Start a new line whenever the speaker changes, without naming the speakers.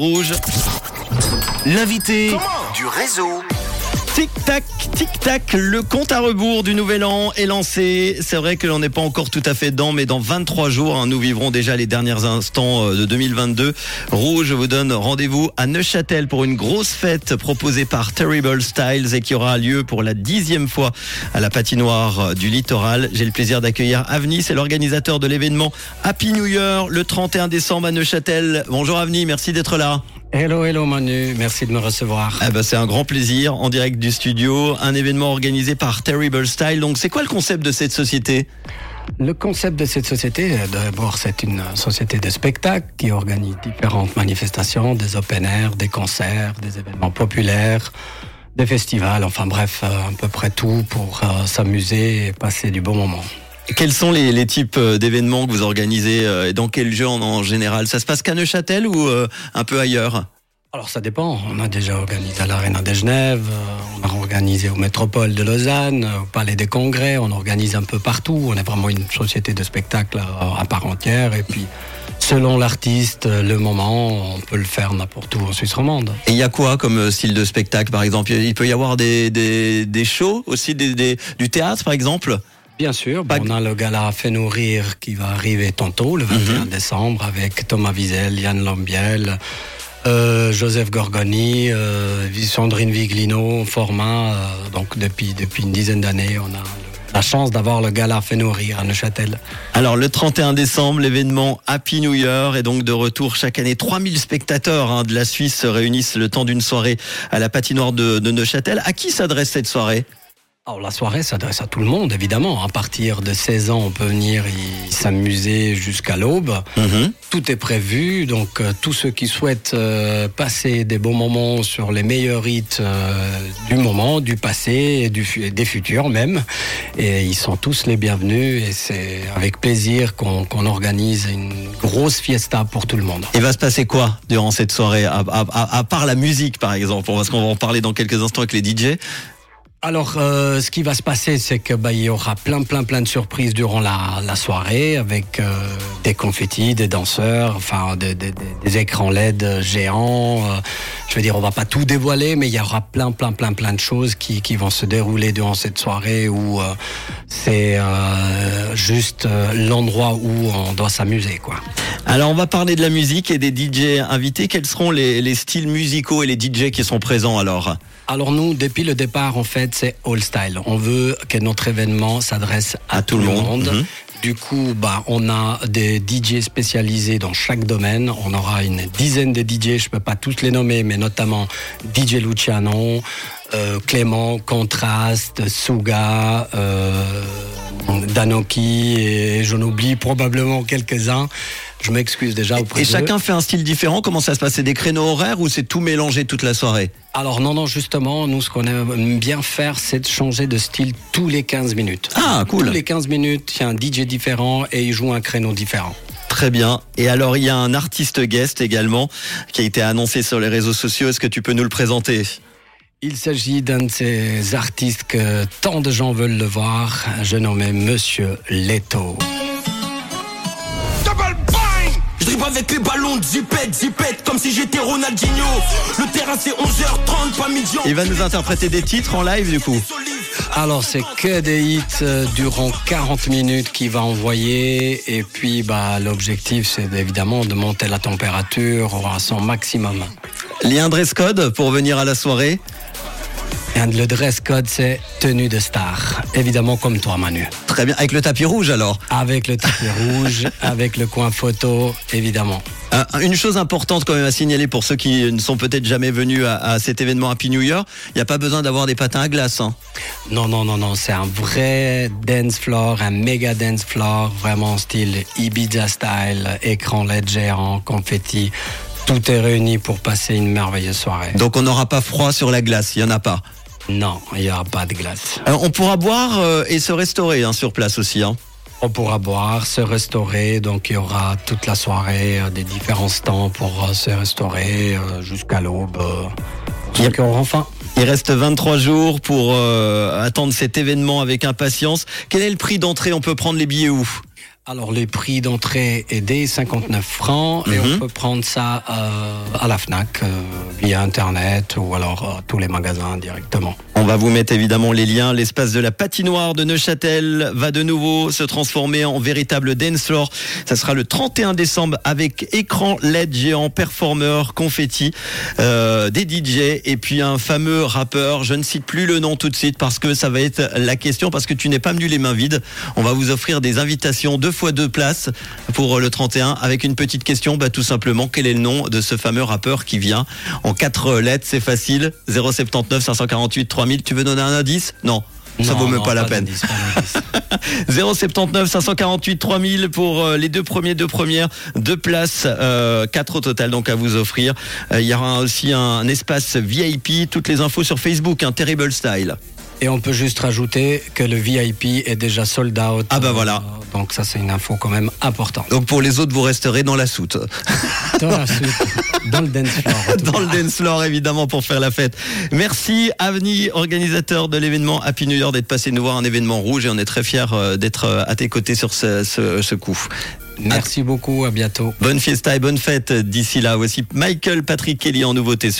Rouge. L'invité
du réseau.
Tic-tac, tic-tac, le compte à rebours du nouvel an est lancé. C'est vrai que l'on n'est pas encore tout à fait dedans, mais dans 23 jours, hein, nous vivrons déjà les derniers instants euh, de 2022. Rouge vous donne rendez-vous à Neuchâtel pour une grosse fête proposée par Terrible Styles et qui aura lieu pour la dixième fois à la patinoire euh, du littoral. J'ai le plaisir d'accueillir Avni, c'est l'organisateur de l'événement Happy New Year le 31 décembre à Neuchâtel. Bonjour Avni, merci d'être là.
Hello, hello Manu, merci de me recevoir.
Ah bah c'est un grand plaisir en direct du studio, un événement organisé par Terrible Style. Donc c'est quoi le concept de cette société?
Le concept de cette société, d'abord, c'est une société de spectacle qui organise différentes manifestations, des open air, des concerts, des événements populaires, des festivals, enfin bref, à peu près tout pour euh, s'amuser et passer du bon moment.
Quels sont les, types euh, d'événements que vous organisez euh, et dans quel genre en, général? Ça se passe qu'à Neuchâtel ou euh, un peu ailleurs?
Alors ça dépend. On a déjà organisé à l'Arena de Genève, on a organisé au Métropole de Lausanne, au Palais des Congrès, on organise un peu partout. On est vraiment une société de spectacle à part entière. Et puis selon l'artiste, le moment, on peut le faire n'importe où en Suisse romande.
Et il y a quoi comme style de spectacle par exemple? Il peut y avoir des, des, shows aussi, des, du théâtre par exemple?
Bien sûr, on a le gala Fait Nourrir qui va arriver tantôt, le 21 mhm. décembre, avec Thomas Wiesel, Yann Lambiel, euh, Joseph Gorgoni, euh, Sandrine Viglino, format. Euh, donc depuis, depuis une dizaine d'années, on a la chance d'avoir le gala Fait Nourrir à Neuchâtel.
Alors le 31 décembre, l'événement Happy New Year est donc de retour chaque année. 3000 spectateurs hein, de la Suisse se réunissent le temps d'une soirée à la patinoire de Neuchâtel. À qui s'adresse cette soirée?
Alors, la soirée s'adresse à tout le monde, évidemment. À partir de 16 ans, on peut venir y s'amuser jusqu'à l'aube. Mhm. Tout est prévu, donc euh, tous ceux qui souhaitent euh, passer des bons moments sur les meilleurs hits euh, du moment, du passé et, du, des futurs même, et ils sont tous les bienvenus. Et c'est avec plaisir qu'on organise une grosse fiesta pour tout le monde.
Il va se passer quoi durant cette soirée, à, à part la musique par exemple Parce qu'on va en parler dans quelques instants avec les DJ.
Alors, euh, ce qui va se passer, c'est que bah, il y aura plein, plein, plein de surprises durant la, soirée, avec euh, des confettis, des danseurs, enfin des, des, des écrans LED géants. Euh, je veux dire, on va pas tout dévoiler, mais il y aura plein, plein, plein, plein de choses qui, qui vont se dérouler durant cette soirée où euh, c'est juste l'endroit où on doit s'amuser, quoi.
Alors, on va parler de la musique et des DJ invités. Quels seront les, les styles musicaux et les DJ qui sont présents alors?
Alors nous, depuis le départ, en fait, c'est all style. On veut que notre événement s'adresse à, tout, le monde. Mhm. Du coup, bah, on a des DJ spécialisés dans chaque domaine. On aura une dizaine de DJ, je peux pas tous les nommer, mais notamment DJ Luciano, euh, Clément, Contraste, Suga, euh, Danoki, et j'en oublie probablement quelques-uns. Je m'excuse déjà
auprès Et, et chacun fait un style différent. Comment ça se passe? C'est des créneaux horaires ou c'est tout mélangé toute la soirée?
Alors non, non, justement, nous, ce qu'on aime bien faire, c'est de changer de style tous les 15 minutes.
Ah, cool.
Tous les 15 minutes, il y a un DJ différent et il joue un créneau différent.
Très bien. Et alors, il y a un artiste guest également qui a été annoncé sur les réseaux sociaux. Est-ce que tu peux nous le présenter?
Il s'agit d'un de ces artistes que tant de gens veulent le voir, je nommé Monsieur Leto.
Avec les ballons, zipette, zipette, comme si j'étais Ronaldinho. Le terrain c'est 11h30, pas midi.
Il va nous interpréter des titres en live du coup.
Alors c'est que des hits euh, durant 40 minutes qu'il va envoyer et puis bah l'objectif c'est évidemment de monter la température à son maximum.
Lien dress code pour venir à la soirée
le dress code, c'est tenue de star. Évidemment, comme toi, Manu.
Très bien. Avec le tapis rouge, alors
Avec le tapis rouge, avec le coin photo, évidemment.
Euh, une chose importante quand même à signaler pour ceux qui ne sont peut-être jamais venus à, cet événement Happy New Year, il n'y a pas besoin d'avoir des patins à glace. Hein.
Non, non, non, non, c'est un vrai dance floor, un méga dance floor, vraiment style Ibiza style, écran LED géant, confetti. Tout est réuni pour passer une merveilleuse soirée.
Donc on n'aura pas froid sur la glace, il n'y en a pas
non, il n'y aura pas de glace.
Alors, on pourra boire euh, et se restaurer hein, sur place aussi. Hein.
On pourra boire, se restaurer, donc il y aura toute la soirée euh, des différents stands pour euh, se restaurer jusqu'à l'aube.
Il, enfin. il reste 23 jours pour attendre cet événement avec impatience. Quel est le prix d'entrée? On peut prendre les billets où?
Alors les prix d'entrée est des 59 francs et
Mhm.
on peut prendre ça euh, à la Fnac euh, via internet ou alors euh, tous les magasins directement.
On va vous mettre évidemment les liens. L'espace de la patinoire de Neuchâtel va de nouveau se transformer en véritable dance floor. Ça sera le 31 décembre avec écran LED géant, performer, confetti, des DJ et puis un fameux rappeur. Je ne cite plus le nom tout de suite parce que ça va être la question parce que tu n'es pas venu les mains vides. On va vous offrir des invitations deux fois deux places pour le 31 avec une petite question. Bah, tout simplement, quel est le nom de ce fameux rappeur qui vient en quatre lettres? C'est facile. 079 548 3000. Tu veux donner un indice? Non. Ça
Non,
vaut même
non,
pas la peine.
d'indice, pas d'indice.
079 548 3000 pour euh, les deux premiers, deux premières, deux places, euh, quatre au total donc à vous offrir. Euh, Il y aura aussi un, espace VIP, toutes les infos sur Facebook, un Terrible Style.
Et on peut juste rajouter que le VIP est déjà sold out.
Ah bah voilà.
Euh, donc ça c'est une info quand même importante.
Donc pour les autres, vous resterez dans la soute.
Dans la suite, dans le dance floor.
Dans le dance floor évidemment pour faire la fête. Merci Avni, organisateur de l'événement Happy New Year, d'être passé nous voir un événement rouge et on est très fiers euh, d'être euh, à tes côtés sur ce, ce, ce coup.
Merci beaucoup, à bientôt.
Bonne fiesta et bonne fête d'ici là. Voici Michael Patrick Kelly en nouveauté sur